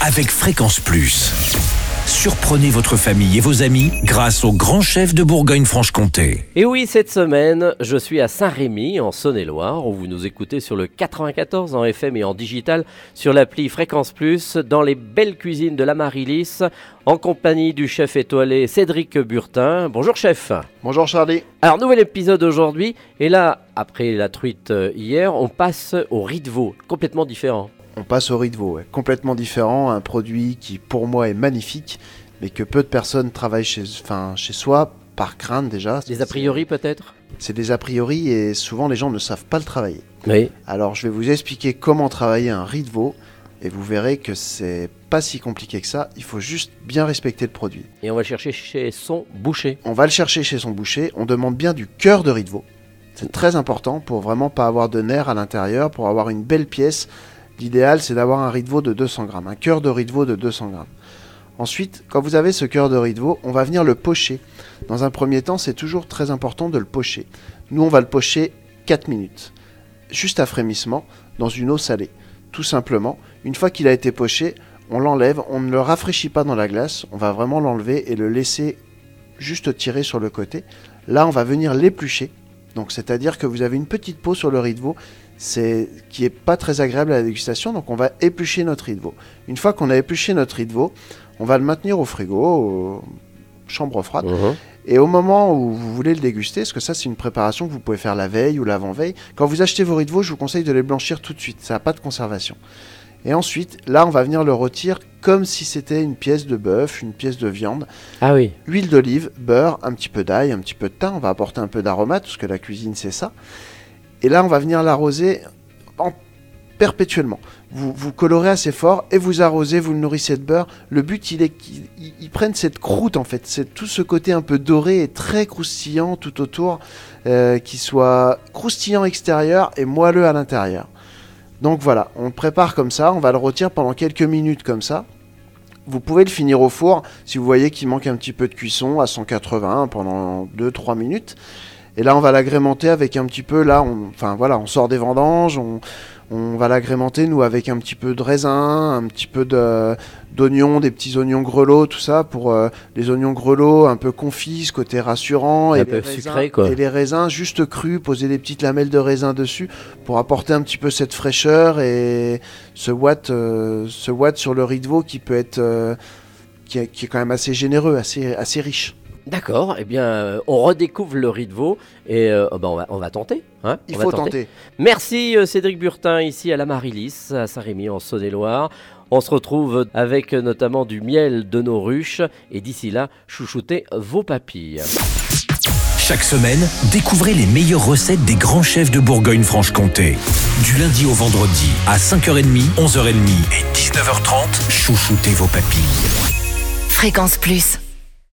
avec Fréquence Plus. Surprenez votre famille et vos amis grâce au grand chef de Bourgogne-Franche-Comté. Et oui, cette semaine, je suis à Saint-Rémy, en Saône-et-Loire, où vous nous écoutez sur le 94 en FM et en digital, sur l'appli Fréquence Plus, dans les belles cuisines de la Marilis, en compagnie du chef étoilé Cédric Burtin. Bonjour chef. Bonjour Charlie. Alors, nouvel épisode aujourd'hui, et là, après la truite euh, hier, on passe au riz de veau, complètement différent. On passe au riz de veau, ouais. complètement différent, un produit qui pour moi est magnifique, mais que peu de personnes travaillent chez, enfin, chez soi par crainte déjà. Des a priori peut-être? C'est des a priori et souvent les gens ne savent pas le travailler. Oui. Alors je vais vous expliquer comment travailler un riz de veau et vous verrez que c'est pas si compliqué que ça, il faut juste bien respecter le produit. Et on va le chercher chez son boucher. On va le chercher chez son boucher, on demande bien du cœur de riz de veau. C'est très important pour vraiment pas avoir de nerfs à l'intérieur, pour avoir une belle pièce. L'idéal c'est d'avoir un riz de veau de 200 grammes, un cœur de riz de veau de 200 grammes. Ensuite, quand vous avez ce cœur de riz on va venir le pocher. Dans un premier temps, c'est toujours très important de le pocher. Nous, on va le pocher 4 minutes, juste à frémissement, dans une eau salée. Tout simplement, une fois qu'il a été poché, on l'enlève, on ne le rafraîchit pas dans la glace, on va vraiment l'enlever et le laisser juste tirer sur le côté. Là, on va venir l'éplucher. Donc, c'est-à-dire que vous avez une petite peau sur le riz c'est qui est pas très agréable à la dégustation. Donc, on va éplucher notre riz de veau. Une fois qu'on a épluché notre riz de veau, on va le maintenir au frigo, au chambre froide. Mhm. Et au moment où vous voulez le déguster, parce que ça c'est une préparation que vous pouvez faire la veille ou l'avant-veille, quand vous achetez vos riz de veau, je vous conseille de les blanchir tout de suite, ça n'a pas de conservation. Et ensuite, là on va venir le rôtir comme si c'était une pièce de bœuf, une pièce de viande. Ah oui. Huile d'olive, beurre, un petit peu d'ail, un petit peu de thym, on va apporter un peu d'aromate, parce que la cuisine c'est ça. Et là on va venir l'arroser en perpétuellement. Vous, vous colorez assez fort et vous arrosez, vous le nourrissez de beurre. Le but, il est qu'ils ils- ils prennent cette croûte en fait, c'est tout ce côté un peu doré et très croustillant tout autour, euh, qui soit croustillant extérieur et moelleux à l'intérieur. Donc voilà, on le prépare comme ça, on va le rôtir pendant quelques minutes comme ça. Vous pouvez le finir au four si vous voyez qu'il manque un petit peu de cuisson à 180 pendant 2-3 minutes. Et là, on va l'agrémenter avec un petit peu, là, on, enfin voilà, on sort des vendanges, on, on va l'agrémenter, nous, avec un petit peu de raisin, un petit peu de- d'oignons, des petits oignons grelots, tout ça, pour euh, les oignons grelots un peu confits, ce côté rassurant. Un et peu les raisins- sucré, quoi. Et les raisins juste crus, poser des petites lamelles de raisin dessus, pour apporter un petit peu cette fraîcheur et ce watt, euh, ce watt sur le riz de veau qui peut être... euh, qui, est, qui est quand même assez généreux, assez, assez riche. D'accord, eh bien, euh, on redécouvre le riz de veau et euh, oh ben, on, va, on va tenter. hein, Il on va faut tenter. Merci euh, Cédric Burtin ici à la Marilis, à Saint-Rémy en Saône-et-Loire. On se retrouve avec notamment du miel de nos ruches et d'ici là, chouchoutez vos papilles. Chaque semaine, découvrez les meilleures recettes des grands chefs de Bourgogne-Franche-Comté. Du lundi au vendredi, à 5h30, 11h30 et 19h30, chouchoutez vos papilles. Fréquence Plus.